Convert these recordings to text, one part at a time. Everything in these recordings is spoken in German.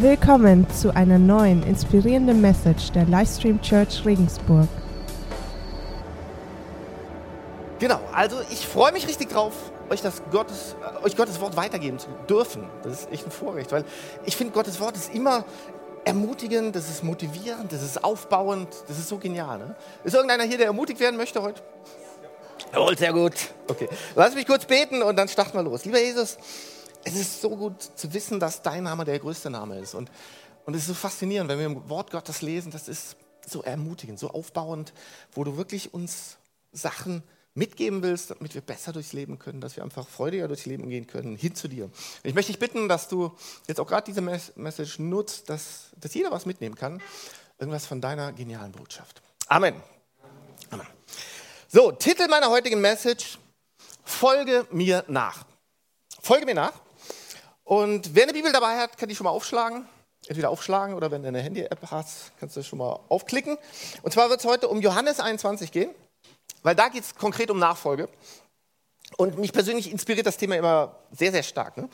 Willkommen zu einer neuen inspirierenden Message der Livestream Church Regensburg. Genau, also ich freue mich richtig drauf, euch, das Gottes, äh, euch Gottes Wort weitergeben zu dürfen. Das ist echt ein Vorrecht, weil ich finde, Gottes Wort ist immer ermutigend, das ist motivierend, das ist aufbauend, das ist so genial. Ne? Ist irgendeiner hier, der ermutigt werden möchte heute? Jawohl, sehr gut. Okay, lass mich kurz beten und dann starten wir los. Lieber Jesus, es ist so gut zu wissen, dass dein Name der größte Name ist. Und, und es ist so faszinierend, wenn wir im Wort Gottes lesen, das ist so ermutigend, so aufbauend, wo du wirklich uns Sachen mitgeben willst, damit wir besser durchs Leben können, dass wir einfach freudiger durchs Leben gehen können, hin zu dir. Ich möchte dich bitten, dass du jetzt auch gerade diese Message nutzt, dass, dass jeder was mitnehmen kann, irgendwas von deiner genialen Botschaft. Amen. Amen. So, Titel meiner heutigen Message, Folge mir nach. Folge mir nach. Und wer eine Bibel dabei hat, kann die schon mal aufschlagen. Entweder aufschlagen oder wenn du eine Handy-App hast, kannst du schon mal aufklicken. Und zwar wird es heute um Johannes 21 gehen, weil da geht es konkret um Nachfolge. Und mich persönlich inspiriert das Thema immer sehr, sehr stark. Ne?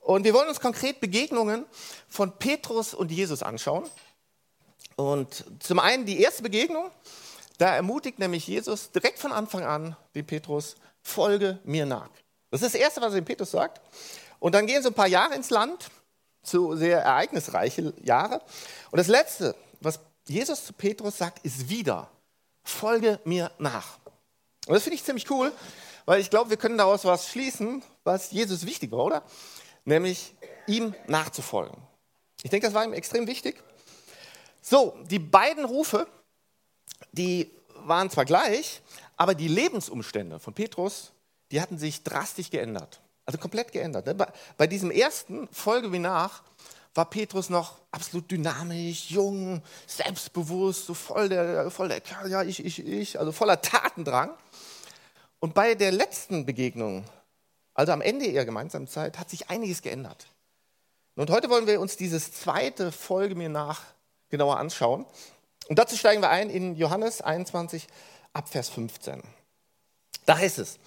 Und wir wollen uns konkret Begegnungen von Petrus und Jesus anschauen. Und zum einen die erste Begegnung, da ermutigt nämlich Jesus direkt von Anfang an den Petrus, folge mir nach. Das ist das Erste, was er dem Petrus sagt. Und dann gehen so ein paar Jahre ins Land, so sehr ereignisreiche Jahre. Und das Letzte, was Jesus zu Petrus sagt, ist wieder, folge mir nach. Und das finde ich ziemlich cool, weil ich glaube, wir können daraus was schließen, was Jesus wichtig war, oder? Nämlich ihm nachzufolgen. Ich denke, das war ihm extrem wichtig. So, die beiden Rufe, die waren zwar gleich, aber die Lebensumstände von Petrus, die hatten sich drastisch geändert. Also komplett geändert. Ne? Bei, diesem ersten Folge wie nach war Petrus noch absolut dynamisch, jung, selbstbewusst, so voll der, voll der Kerl, ja, ich, ich, ich, also voller Tatendrang. Und bei der letzten Begegnung, also am Ende ihrer gemeinsamen Zeit, hat sich einiges geändert. Und heute wollen wir uns dieses zweite Folge mir nach genauer anschauen. Und dazu steigen wir ein in Johannes 21 ab Vers 15. Da heißt es,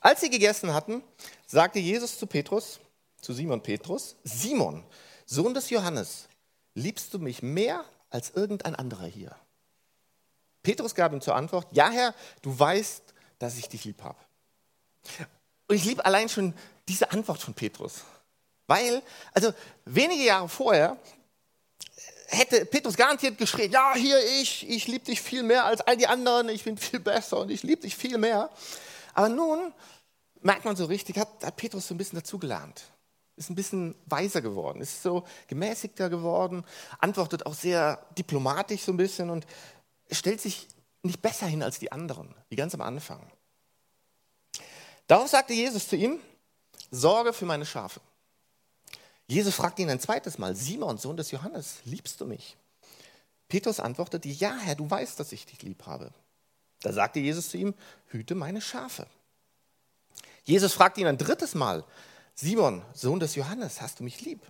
als sie gegessen hatten, sagte Jesus zu Petrus, zu Simon Petrus, Simon, Sohn des Johannes, liebst du mich mehr als irgendein anderer hier? Petrus gab ihm zur Antwort, ja Herr, du weißt, dass ich dich lieb habe. Und ich liebe allein schon diese Antwort von Petrus. Weil, also wenige Jahre vorher hätte Petrus garantiert geschrien, ja, hier ich, ich liebe dich viel mehr als all die anderen, ich bin viel besser und ich liebe dich viel mehr. Aber nun merkt man so richtig, hat, hat Petrus so ein bisschen dazugelernt. Ist ein bisschen weiser geworden, ist so gemäßigter geworden, antwortet auch sehr diplomatisch so ein bisschen und stellt sich nicht besser hin als die anderen, wie ganz am Anfang. Darauf sagte Jesus zu ihm, Sorge für meine Schafe. Jesus fragte ihn ein zweites Mal, Simon, Sohn des Johannes, liebst du mich? Petrus antwortete, ja Herr, du weißt, dass ich dich lieb habe. Da sagte Jesus zu ihm, hüte meine Schafe. Jesus fragte ihn ein drittes Mal, Simon, Sohn des Johannes, hast du mich lieb?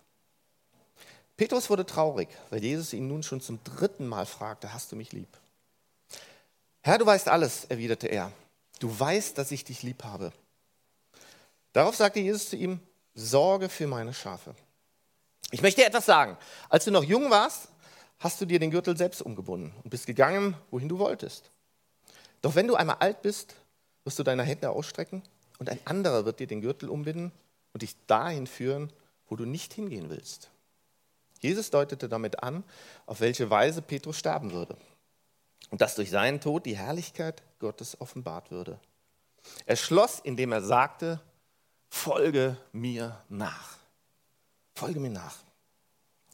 Petrus wurde traurig, weil Jesus ihn nun schon zum dritten Mal fragte, hast du mich lieb? Herr, du weißt alles, erwiderte er. Du weißt, dass ich dich lieb habe. Darauf sagte Jesus zu ihm, Sorge für meine Schafe. Ich möchte dir etwas sagen. Als du noch jung warst, hast du dir den Gürtel selbst umgebunden und bist gegangen, wohin du wolltest. Doch wenn du einmal alt bist, wirst du deine Hände ausstrecken und ein anderer wird dir den Gürtel umbinden und dich dahin führen, wo du nicht hingehen willst. Jesus deutete damit an, auf welche Weise Petrus sterben würde und dass durch seinen Tod die Herrlichkeit Gottes offenbart würde. Er schloss, indem er sagte, folge mir nach. Folge mir nach.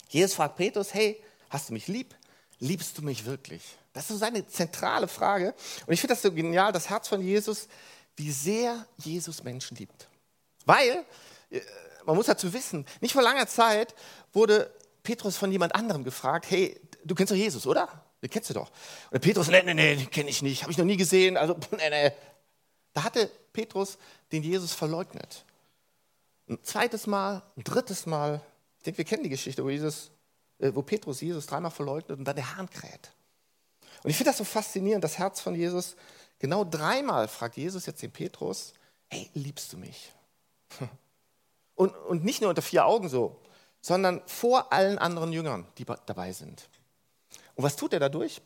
Jesus fragt Petrus, hey, hast du mich lieb? Liebst du mich wirklich? Das ist so seine zentrale Frage. Und ich finde das so genial, das Herz von Jesus, wie sehr Jesus Menschen liebt. Weil, äh, man muss dazu wissen, nicht vor langer Zeit wurde Petrus von jemand anderem gefragt, hey, du kennst doch Jesus, oder? Den kennst du doch. Und Petrus, nee, nee, nee, den kenne ich nicht, habe ich noch nie gesehen, also, nee, nee. Da hatte Petrus den Jesus verleugnet. Ein zweites Mal, ein drittes Mal. Ich denke, wir kennen die Geschichte, wo, Jesus, äh, wo Petrus Jesus dreimal verleugnet und dann der Hahn kräht. Und ich finde das so faszinierend, das Herz von Jesus. Genau dreimal fragt Jesus jetzt den Petrus, hey, liebst du mich? Und, und nicht nur unter vier Augen so, sondern vor allen anderen Jüngern, die dabei sind. Und was tut er dadurch?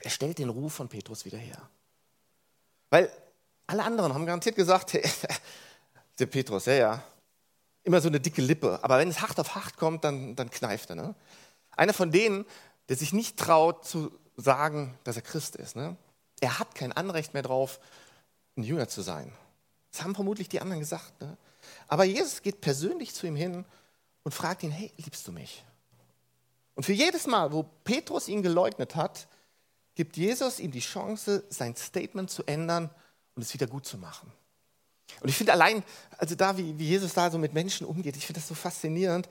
Er stellt den Ruf von Petrus wieder her. Weil alle anderen haben garantiert gesagt, hey, der Petrus, ja, ja, immer so eine dicke Lippe. Aber wenn es hart auf hart kommt, dann, dann kneift er. Ne? Einer von denen, der sich nicht traut zu sagen, dass er Christ ist. Ne? Er hat kein Anrecht mehr drauf, ein Jünger zu sein. Das haben vermutlich die anderen gesagt. Ne? Aber Jesus geht persönlich zu ihm hin und fragt ihn, hey, liebst du mich? Und für jedes Mal, wo Petrus ihn geleugnet hat, gibt Jesus ihm die Chance, sein Statement zu ändern und es wieder gut zu machen. Und ich finde allein, also da, wie, wie Jesus da so mit Menschen umgeht, ich finde das so faszinierend.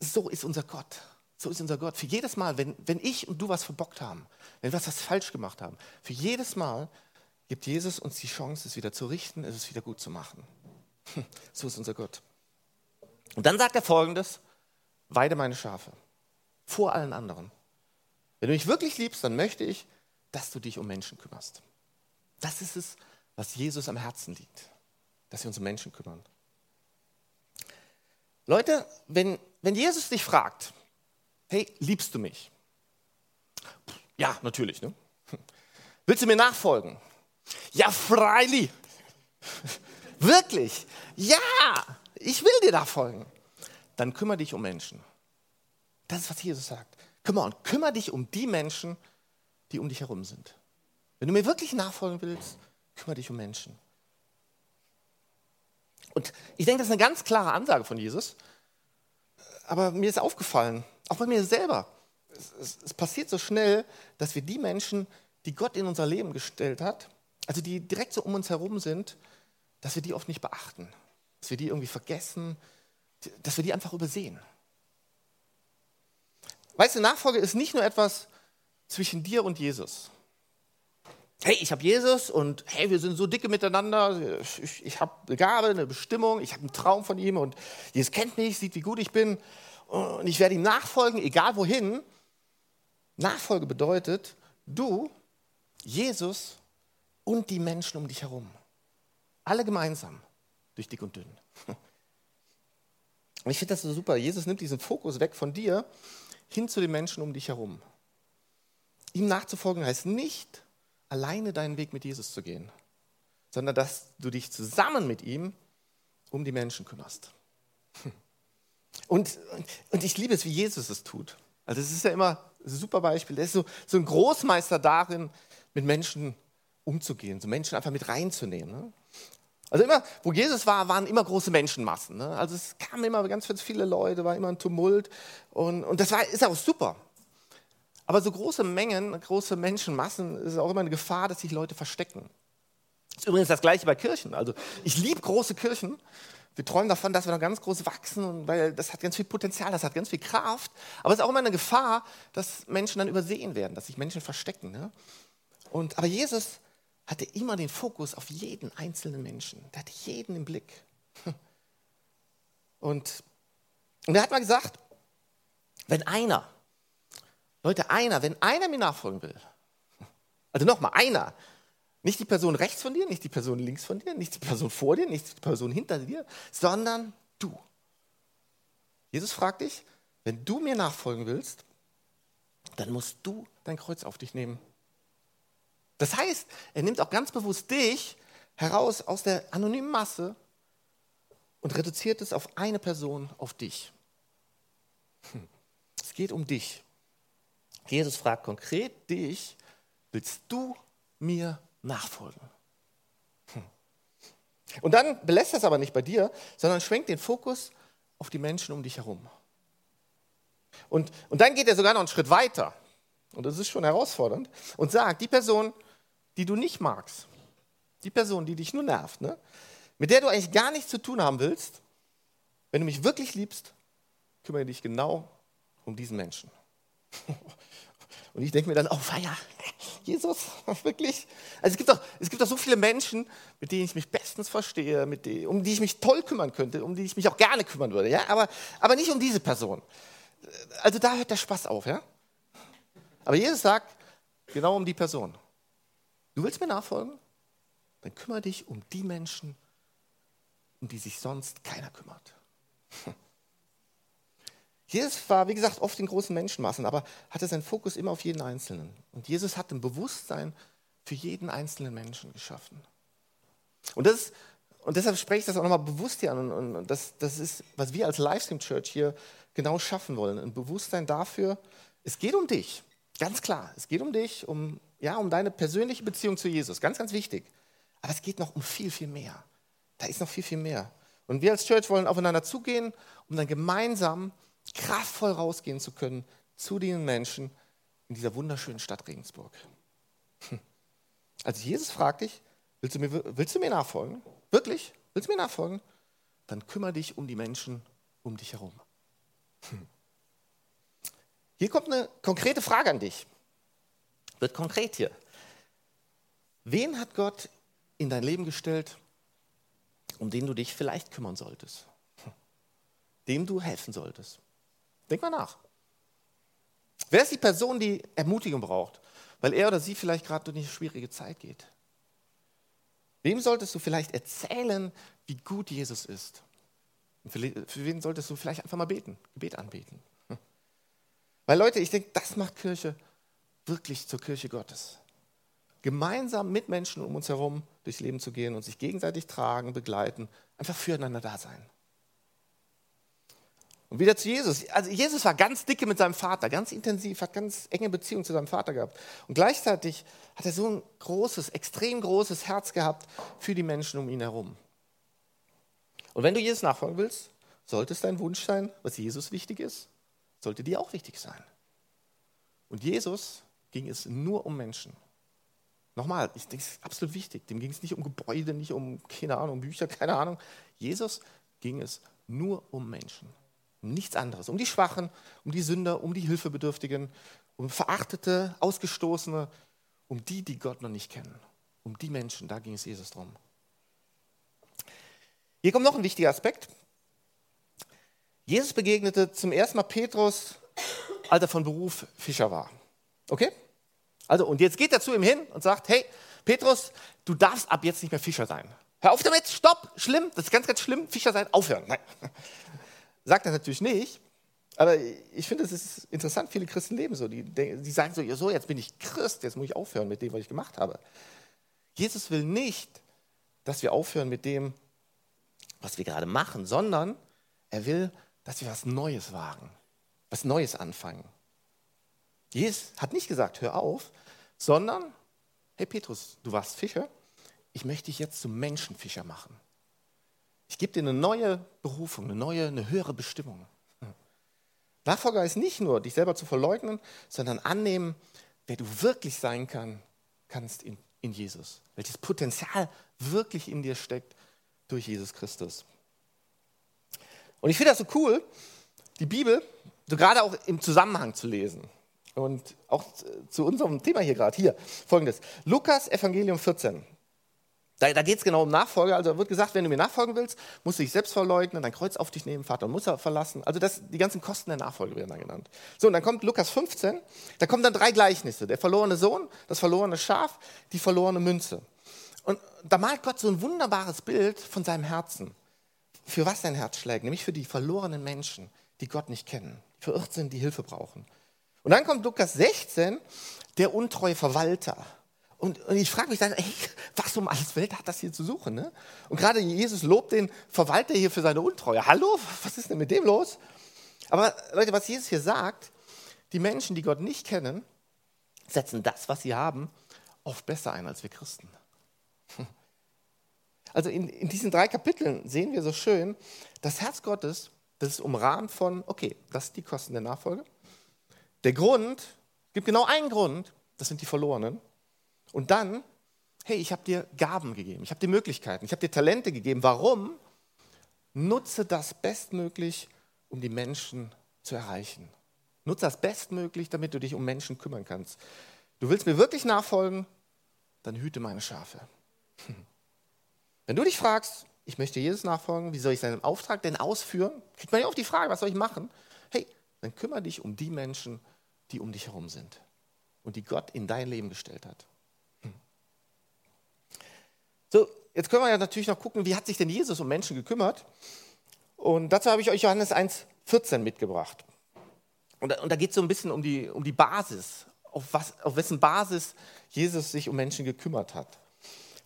So ist unser Gott. So ist unser Gott. Für jedes Mal, wenn, wenn ich und du was verbockt haben, wenn wir was falsch gemacht haben, für jedes Mal gibt Jesus uns die Chance, es wieder zu richten, es wieder gut zu machen. So ist unser Gott. Und dann sagt er folgendes: Weide meine Schafe vor allen anderen. Wenn du mich wirklich liebst, dann möchte ich, dass du dich um Menschen kümmerst. Das ist es, was Jesus am Herzen liegt, dass wir uns um Menschen kümmern. Leute, wenn, wenn Jesus dich fragt, hey, liebst du mich? Ja, natürlich. Ne? Willst du mir nachfolgen? Ja, freilich. Wirklich? Ja, ich will dir nachfolgen. Dann kümmere dich um Menschen. Das ist, was Jesus sagt. Come on, kümmere dich um die Menschen, die um dich herum sind. Wenn du mir wirklich nachfolgen willst, kümmere dich um Menschen. Und ich denke, das ist eine ganz klare Ansage von Jesus. Aber mir ist aufgefallen, auch bei mir selber, es, es, es passiert so schnell, dass wir die Menschen, die Gott in unser Leben gestellt hat, also die direkt so um uns herum sind, dass wir die oft nicht beachten, dass wir die irgendwie vergessen, dass wir die einfach übersehen. Weißt du, Nachfolge ist nicht nur etwas zwischen dir und Jesus. Hey, ich habe Jesus und hey, wir sind so dicke miteinander. Ich, ich habe eine Gabe, eine Bestimmung, ich habe einen Traum von ihm und Jesus kennt mich, sieht, wie gut ich bin und ich werde ihm nachfolgen, egal wohin. Nachfolge bedeutet, du, Jesus und die Menschen um dich herum. Alle gemeinsam, durch dick und dünn. Und ich finde das so super. Jesus nimmt diesen Fokus weg von dir hin zu den Menschen um dich herum. Ihm nachzufolgen heißt nicht, alleine deinen Weg mit Jesus zu gehen, sondern dass du dich zusammen mit ihm um die Menschen kümmerst. Und, und ich liebe es, wie Jesus es tut. Also es ist ja immer ein super Beispiel. Er ist so, so ein Großmeister darin, mit Menschen umzugehen, so Menschen einfach mit reinzunehmen. Ne? Also immer, wo Jesus war, waren immer große Menschenmassen. Ne? Also es kamen immer ganz, ganz viele Leute, war immer ein Tumult und, und das war, ist auch super. Aber so große Mengen, große Menschenmassen ist auch immer eine Gefahr, dass sich Leute verstecken. Das ist übrigens das Gleiche bei Kirchen. Also ich liebe große Kirchen. Wir träumen davon, dass wir noch ganz groß wachsen, weil das hat ganz viel Potenzial, das hat ganz viel Kraft. Aber es ist auch immer eine Gefahr, dass Menschen dann übersehen werden, dass sich Menschen verstecken. Ne? Und, aber Jesus hatte immer den Fokus auf jeden einzelnen Menschen. Der hatte jeden im Blick. Und, und er hat mal gesagt, wenn einer, Leute, einer, wenn einer mir nachfolgen will, also nochmal, einer, nicht die Person rechts von dir, nicht die Person links von dir, nicht die Person vor dir, nicht die Person hinter dir, sondern du. Jesus fragt dich, wenn du mir nachfolgen willst, dann musst du dein Kreuz auf dich nehmen das heißt, er nimmt auch ganz bewusst dich heraus aus der anonymen Masse und reduziert es auf eine Person, auf dich. Hm. Es geht um dich. Jesus fragt konkret dich, willst du mir nachfolgen? Hm. Und dann belässt er es aber nicht bei dir, sondern schwenkt den Fokus auf die Menschen um dich herum. Und, und dann geht er sogar noch einen Schritt weiter, und das ist schon herausfordernd, und sagt, die Person, die du nicht magst, die Person, die dich nur nervt, ne? mit der du eigentlich gar nichts zu tun haben willst, wenn du mich wirklich liebst, kümmere dich genau um diesen Menschen. Und ich denke mir dann, oh feier, Jesus, wirklich? Also es gibt, doch, es gibt doch so viele Menschen, mit denen ich mich bestens verstehe, mit denen, um die ich mich toll kümmern könnte, um die ich mich auch gerne kümmern würde, ja? aber, aber nicht um diese Person. Also da hört der Spaß auf. Ja? Aber Jesus sagt, genau um die Person. Du willst mir nachfolgen? Dann kümmere dich um die Menschen, um die sich sonst keiner kümmert. Jesus war, wie gesagt, oft in großen Menschenmassen, aber hatte seinen Fokus immer auf jeden Einzelnen. Und Jesus hat ein Bewusstsein für jeden einzelnen Menschen geschaffen. Und, das, und deshalb spreche ich das auch nochmal bewusst hier an. Und, und das, das ist, was wir als Livestream Church hier genau schaffen wollen. Ein Bewusstsein dafür, es geht um dich. Ganz klar, es geht um dich, um, ja, um deine persönliche Beziehung zu Jesus. Ganz, ganz wichtig. Aber es geht noch um viel, viel mehr. Da ist noch viel, viel mehr. Und wir als Church wollen aufeinander zugehen, um dann gemeinsam kraftvoll rausgehen zu können zu den Menschen in dieser wunderschönen Stadt Regensburg. Hm. Also Jesus fragt dich, willst du, mir, willst du mir nachfolgen? Wirklich? Willst du mir nachfolgen? Dann kümmere dich um die Menschen um dich herum. Hm. Hier kommt eine konkrete Frage an dich. Wird konkret hier. Wen hat Gott in dein Leben gestellt, um den du dich vielleicht kümmern solltest? Hm. Dem du helfen solltest? Denk mal nach. Wer ist die Person, die Ermutigung braucht, weil er oder sie vielleicht gerade durch eine schwierige Zeit geht? Wem solltest du vielleicht erzählen, wie gut Jesus ist? Und für, für wen solltest du vielleicht einfach mal beten, Gebet anbeten? Weil Leute, ich denke, das macht Kirche wirklich zur Kirche Gottes. Gemeinsam mit Menschen um uns herum durchs Leben zu gehen und sich gegenseitig tragen, begleiten, einfach füreinander da sein. Und wieder zu Jesus. Also Jesus war ganz dicke mit seinem Vater, ganz intensiv, hat ganz enge Beziehung zu seinem Vater gehabt. Und gleichzeitig hat er so ein großes, extrem großes Herz gehabt für die Menschen um ihn herum. Und wenn du Jesus nachfolgen willst, sollte es dein Wunsch sein, was Jesus wichtig ist, sollte dir auch wichtig sein. Und Jesus ging es nur um Menschen. Nochmal, ich denke, es ist absolut wichtig. Dem ging es nicht um Gebäude, nicht um, keine Ahnung, Bücher, keine Ahnung. Jesus ging es nur um Menschen. Um nichts anderes. Um die Schwachen, um die Sünder, um die Hilfebedürftigen, um Verachtete, Ausgestoßene, um die, die Gott noch nicht kennen. Um die Menschen, da ging es Jesus drum. Hier kommt noch ein wichtiger Aspekt. Jesus begegnete zum ersten Mal Petrus, als er von Beruf Fischer war. Okay? Also, und jetzt geht er zu ihm hin und sagt: Hey, Petrus, du darfst ab jetzt nicht mehr Fischer sein. Hör auf damit, stopp, schlimm, das ist ganz, ganz schlimm, Fischer sein, aufhören. Nein. Sagt er natürlich nicht, aber ich finde, es ist interessant, viele Christen leben so. Die, die sagen so, ja, so, jetzt bin ich Christ, jetzt muss ich aufhören mit dem, was ich gemacht habe. Jesus will nicht, dass wir aufhören mit dem, was wir gerade machen, sondern er will, dass wir was Neues wagen, was Neues anfangen. Jesus hat nicht gesagt, hör auf, sondern, hey Petrus, du warst Fischer, ich möchte dich jetzt zum Menschenfischer machen. Ich gebe dir eine neue Berufung, eine neue, eine höhere Bestimmung. Nachfolger ist nicht nur, dich selber zu verleugnen, sondern annehmen, wer du wirklich sein kann, kannst in, in Jesus. Welches Potenzial wirklich in dir steckt durch Jesus Christus. Und ich finde das so cool, die Bibel, so gerade auch im Zusammenhang zu lesen. Und auch zu unserem Thema hier gerade. Hier, folgendes. Lukas Evangelium 14. Da, da geht es genau um Nachfolge. Also wird gesagt, wenn du mir nachfolgen willst, musst du dich selbst verleugnen, dein Kreuz auf dich nehmen, Vater und Mutter verlassen. Also das, die ganzen Kosten der Nachfolge werden dann genannt. So, und dann kommt Lukas 15, da kommen dann drei Gleichnisse. Der verlorene Sohn, das verlorene Schaf, die verlorene Münze. Und da malt Gott so ein wunderbares Bild von seinem Herzen. Für was sein Herz schlägt, nämlich für die verlorenen Menschen, die Gott nicht kennen, verirrt sind, die Hilfe brauchen. Und dann kommt Lukas 16, der untreue Verwalter. Und, und ich frage mich dann, ey, was um alles Welt hat das hier zu suchen? Ne? Und gerade Jesus lobt den Verwalter hier für seine Untreue. Hallo, was ist denn mit dem los? Aber Leute, was Jesus hier sagt, die Menschen, die Gott nicht kennen, setzen das, was sie haben, oft besser ein als wir Christen. Also in, in diesen drei Kapiteln sehen wir so schön, das Herz Gottes, das ist umrahmt von, okay, das sind die Kosten der Nachfolge. Der Grund, gibt genau einen Grund, das sind die Verlorenen. Und dann, hey, ich habe dir Gaben gegeben, ich habe dir Möglichkeiten, ich habe dir Talente gegeben. Warum? Nutze das bestmöglich, um die Menschen zu erreichen. Nutze das bestmöglich, damit du dich um Menschen kümmern kannst. Du willst mir wirklich nachfolgen, dann hüte meine Schafe. Wenn du dich fragst, ich möchte Jesus nachfolgen, wie soll ich seinen Auftrag denn ausführen? Kriegt man ja oft die Frage, was soll ich machen? Hey, dann kümmere dich um die Menschen, die um dich herum sind und die Gott in dein Leben gestellt hat. So, jetzt können wir ja natürlich noch gucken, wie hat sich denn Jesus um Menschen gekümmert? Und dazu habe ich euch Johannes 1,14 mitgebracht. Und da, und da geht es so ein bisschen um die, um die Basis, auf, was, auf wessen Basis Jesus sich um Menschen gekümmert hat.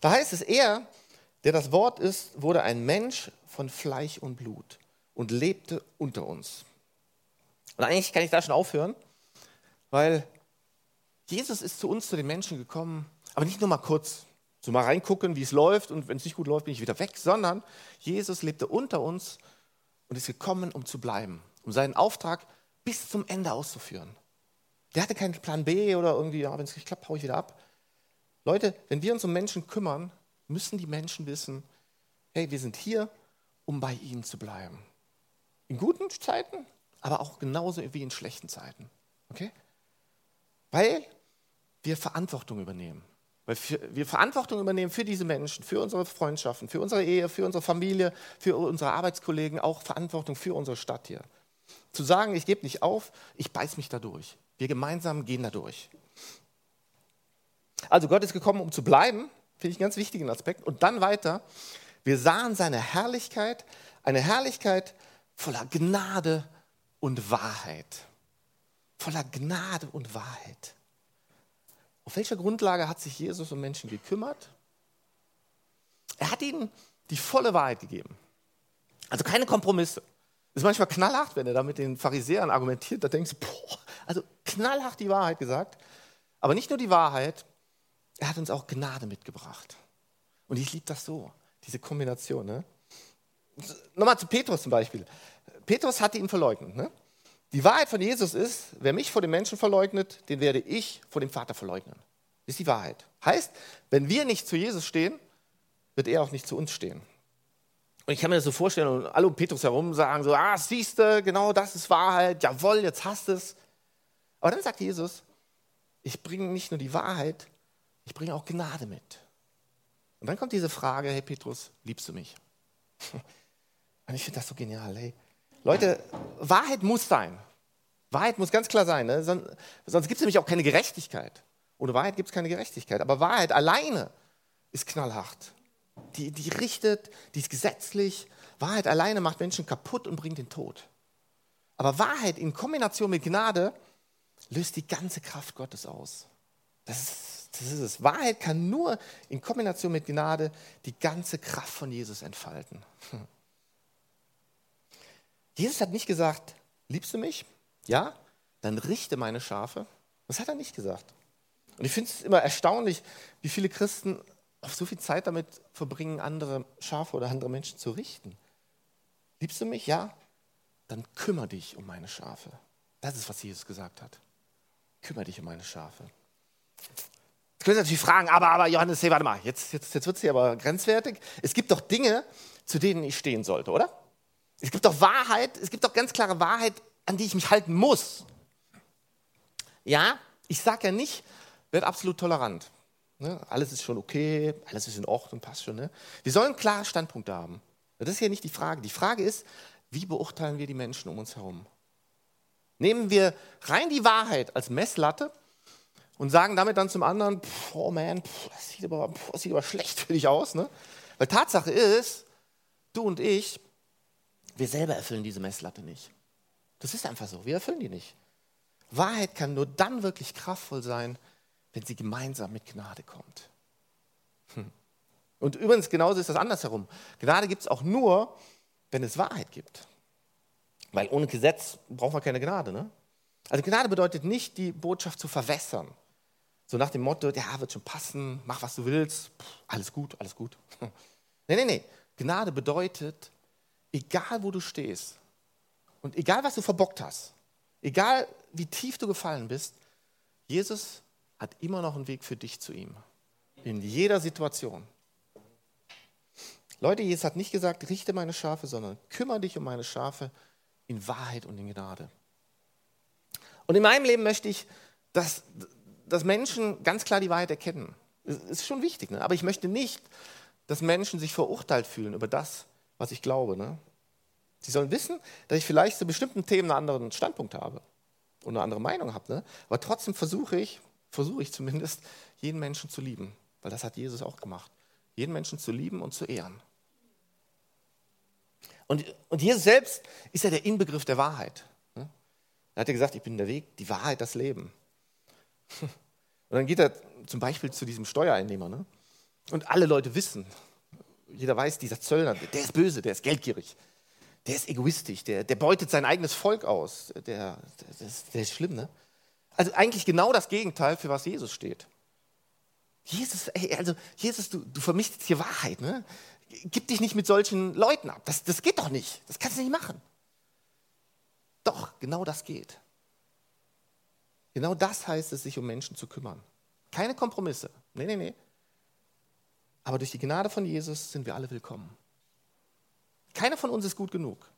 Da heißt es, er, der das Wort ist, wurde ein Mensch von Fleisch und Blut und lebte unter uns. Und eigentlich kann ich da schon aufhören, weil Jesus ist zu uns, zu den Menschen gekommen, aber nicht nur mal kurz, so mal reingucken, wie es läuft und wenn es nicht gut läuft, bin ich wieder weg, sondern Jesus lebte unter uns und ist gekommen, um zu bleiben, um seinen Auftrag bis zum Ende auszuführen. Der hatte keinen Plan B oder irgendwie, ja, wenn es nicht klappt, haue ich wieder ab. Leute, wenn wir uns um Menschen kümmern, müssen die Menschen wissen, hey, wir sind hier, um bei ihnen zu bleiben. In guten Zeiten, aber auch genauso wie in schlechten Zeiten. Okay? Weil wir Verantwortung übernehmen. Weil wir Verantwortung übernehmen für diese Menschen, für unsere Freundschaften, für unsere Ehe, für unsere Familie, für unsere Arbeitskollegen, auch Verantwortung für unsere Stadt hier. Zu sagen, ich gebe nicht auf, ich beiß mich da durch. Wir gemeinsam gehen da durch. Also Gott ist gekommen, um zu bleiben, finde ich einen ganz wichtigen Aspekt. Und dann weiter, wir sahen seine Herrlichkeit, eine Herrlichkeit voller Gnade und Wahrheit. Voller Gnade und Wahrheit. Auf welcher Grundlage hat sich Jesus um Menschen gekümmert? Er hat ihnen die volle Wahrheit gegeben. Also keine Kompromisse. Ist manchmal knallhart, wenn er da mit den Pharisäern argumentiert. Da denkst du, boah, also knallhart die Wahrheit gesagt. Aber nicht nur die Wahrheit, er hat uns auch Gnade mitgebracht. Und ich liebe das so, diese Kombination. Ne? Nochmal zu Petrus zum Beispiel. Petrus hatte ihn verleugnet. Ne? Die Wahrheit von Jesus ist, wer mich vor den Menschen verleugnet, den werde ich vor dem Vater verleugnen. Ist die Wahrheit. Heißt, wenn wir nicht zu Jesus stehen, wird er auch nicht zu uns stehen. Und ich kann mir das so vorstellen, und alle um Petrus herum sagen so, ah, siehst du, genau das ist Wahrheit, jawohl, jetzt hast es. Aber dann sagt Jesus, ich bringe nicht nur die Wahrheit, ich bringe auch Gnade mit. Und dann kommt diese Frage, hey Petrus, liebst du mich? Und ich finde das so genial, hey. Leute, Wahrheit muss sein. Wahrheit muss ganz klar sein. Ne? Sonst, sonst gibt es nämlich auch keine Gerechtigkeit. Ohne Wahrheit gibt es keine Gerechtigkeit. Aber Wahrheit alleine ist knallhart. Die, die richtet, die ist gesetzlich. Wahrheit alleine macht Menschen kaputt und bringt den Tod. Aber Wahrheit in Kombination mit Gnade löst die ganze Kraft Gottes aus. Das ist, das ist es. Wahrheit kann nur in Kombination mit Gnade die ganze Kraft von Jesus entfalten. Jesus hat nicht gesagt, liebst du mich? Ja? Dann richte meine Schafe. Das hat er nicht gesagt. Und ich finde es immer erstaunlich, wie viele Christen auf so viel Zeit damit verbringen, andere Schafe oder andere Menschen zu richten. Liebst du mich? Ja? Dann kümmere dich um meine Schafe. Das ist, was Jesus gesagt hat. Kümmere dich um meine Schafe. Jetzt können Sie natürlich fragen, aber, aber Johannes, hey, warte mal, jetzt, jetzt, jetzt wird es hier aber grenzwertig. Es gibt doch Dinge, zu denen ich stehen sollte, oder? Es gibt doch Wahrheit, es gibt doch ganz klare Wahrheit, an die ich mich halten muss. Ja, ich sage ja nicht, werd absolut tolerant. Ne? Alles ist schon okay, alles ist in Ordnung, passt schon. Ne? Wir sollen klare Standpunkte haben. Das ist ja nicht die Frage. Die Frage ist, wie beurteilen wir die Menschen um uns herum? Nehmen wir rein die Wahrheit als Messlatte und sagen damit dann zum anderen, oh man, das, sieht aber, das sieht aber schlecht für dich aus. Ne? Weil Tatsache ist, du und ich, wir selber erfüllen diese Messlatte nicht. Das ist einfach so, wir erfüllen die nicht. Wahrheit kann nur dann wirklich kraftvoll sein, wenn sie gemeinsam mit Gnade kommt. Hm. Und übrigens, genauso ist das andersherum. Gnade gibt es auch nur, wenn es Wahrheit gibt. Weil ohne Gesetz brauchen wir keine Gnade. Ne? Also Gnade bedeutet nicht, die Botschaft zu verwässern. So nach dem Motto, ja, wird schon passen, mach was du willst, alles gut, alles gut. Nee, nee, nee. Gnade bedeutet, egal wo du stehst und egal was du verbockt hast, egal wie tief du gefallen bist, Jesus hat immer noch einen Weg für dich zu ihm. In jeder Situation. Leute, Jesus hat nicht gesagt, richte meine Schafe, sondern kümmere dich um meine Schafe in Wahrheit und in Gnade. Und in meinem Leben möchte ich, dass, dass Menschen ganz klar die Wahrheit erkennen. Das ist schon wichtig, ne? aber ich möchte nicht, dass Menschen sich verurteilt fühlen über das, was ich glaube. Ne? Sie sollen wissen, dass ich vielleicht zu bestimmten Themen einen anderen Standpunkt habe und eine andere Meinung habe. Ne? Aber trotzdem versuche ich, versuche ich zumindest, jeden Menschen zu lieben. Weil das hat Jesus auch gemacht. Jeden Menschen zu lieben und zu ehren. Und, und Jesus selbst ist ja der Inbegriff der Wahrheit. Ne? Er hat ja gesagt, ich bin der Weg, die Wahrheit, das Leben. Und dann geht er zum Beispiel zu diesem Steuereinnehmer. Ne? Und alle Leute wissen, jeder weiß, dieser Zöllner, der ist böse, der ist geldgierig, der ist egoistisch, der, der beutet sein eigenes Volk aus. Der, der, ist, der ist schlimm, ne? Also eigentlich genau das Gegenteil, für was Jesus steht. Jesus, ey, also Jesus, du, du vermischst hier Wahrheit, ne? Gib dich nicht mit solchen Leuten ab. Das, das geht doch nicht. Das kannst du nicht machen. Doch, genau das geht. Genau das heißt es, sich um Menschen zu kümmern. Keine Kompromisse. Nee, nee, nee. Aber durch die Gnade von Jesus sind wir alle willkommen. Keiner von uns ist gut genug.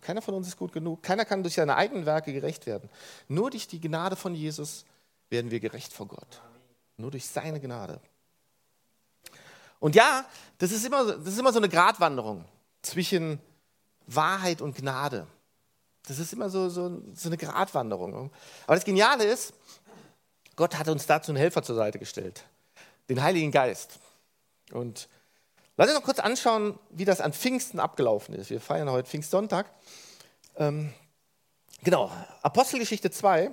Keiner von uns ist gut genug. Keiner kann durch seine eigenen Werke gerecht werden. Nur durch die Gnade von Jesus werden wir gerecht vor Gott. Nur durch seine Gnade. Und ja, das ist immer, das ist immer so eine Gratwanderung zwischen Wahrheit und Gnade. Das ist immer so, so, so eine Gratwanderung. Aber das Geniale ist, Gott hat uns dazu einen Helfer zur Seite gestellt, den Heiligen Geist. Und lass uns noch kurz anschauen, wie das an Pfingsten abgelaufen ist. Wir feiern heute Pfingstsonntag. Ähm, genau, Apostelgeschichte 2,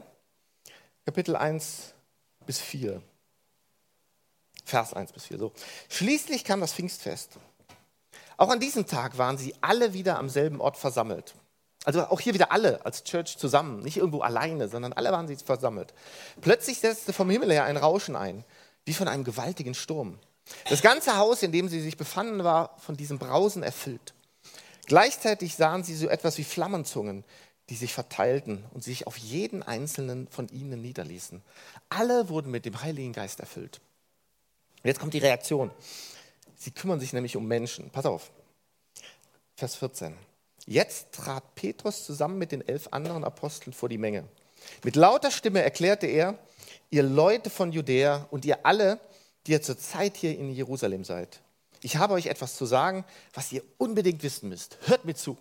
Kapitel 1 bis 4. Vers 1 bis 4. So. Schließlich kam das Pfingstfest. Auch an diesem Tag waren sie alle wieder am selben Ort versammelt. Also auch hier wieder alle als Church zusammen, nicht irgendwo alleine, sondern alle waren sie versammelt. Plötzlich setzte vom Himmel her ein Rauschen ein, wie von einem gewaltigen Sturm. Das ganze Haus, in dem sie sich befanden, war von diesem Brausen erfüllt. Gleichzeitig sahen sie so etwas wie Flammenzungen, die sich verteilten und sich auf jeden einzelnen von ihnen niederließen. Alle wurden mit dem Heiligen Geist erfüllt. Und jetzt kommt die Reaktion. Sie kümmern sich nämlich um Menschen. Pass auf. Vers 14. Jetzt trat Petrus zusammen mit den elf anderen Aposteln vor die Menge. Mit lauter Stimme erklärte er, ihr Leute von Judäa und ihr alle, die ihr zurzeit hier in Jerusalem seid. Ich habe euch etwas zu sagen, was ihr unbedingt wissen müsst. Hört mir zu.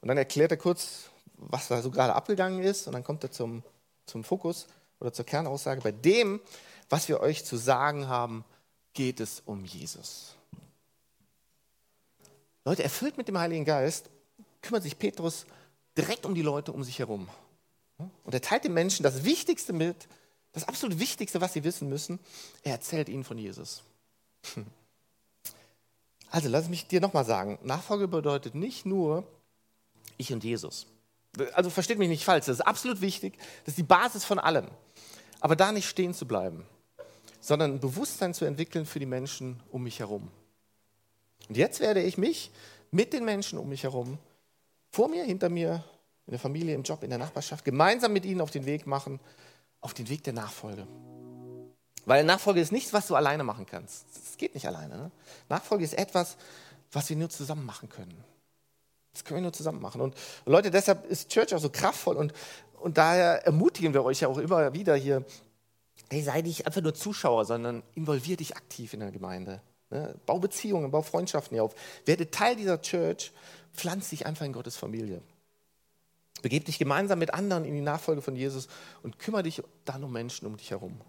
Und dann erklärt er kurz, was da so gerade abgegangen ist. Und dann kommt er zum, zum Fokus oder zur Kernaussage. Bei dem, was wir euch zu sagen haben, geht es um Jesus. Leute, erfüllt mit dem Heiligen Geist, kümmert sich Petrus direkt um die Leute um sich herum. Und er teilt den Menschen das Wichtigste mit, das absolut Wichtigste, was sie wissen müssen. Er erzählt ihnen von Jesus. Also lass mich dir nochmal sagen, Nachfolge bedeutet nicht nur ich und Jesus. Also versteht mich nicht falsch, das ist absolut wichtig, das ist die Basis von allem. Aber da nicht stehen zu bleiben, sondern ein Bewusstsein zu entwickeln für die Menschen um mich herum. Und jetzt werde ich mich mit den Menschen um mich herum, vor mir, hinter mir, in der Familie, im Job, in der Nachbarschaft, gemeinsam mit ihnen auf den Weg machen, auf den Weg der Nachfolge. Weil Nachfolge ist nichts, was du alleine machen kannst. Das geht nicht alleine. Ne? Nachfolge ist etwas, was wir nur zusammen machen können. Das können wir nur zusammen machen. Und, und Leute, deshalb ist Church auch so kraftvoll und, und daher ermutigen wir euch ja auch immer wieder hier, hey, sei nicht einfach nur Zuschauer, sondern involvier dich aktiv in der Gemeinde. Ne? Bau Beziehungen, bau Freundschaften hier auf. Werde Teil dieser Church, pflanz dich einfach in Gottes Familie. Begeb dich gemeinsam mit anderen in die Nachfolge von Jesus und kümmere dich dann um Menschen um dich herum.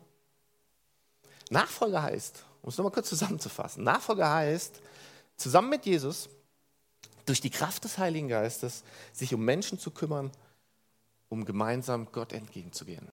Nachfolge heißt, um es nochmal kurz zusammenzufassen, Nachfolge heißt, zusammen mit Jesus, durch die Kraft des Heiligen Geistes, sich um Menschen zu kümmern, um gemeinsam Gott entgegenzugehen.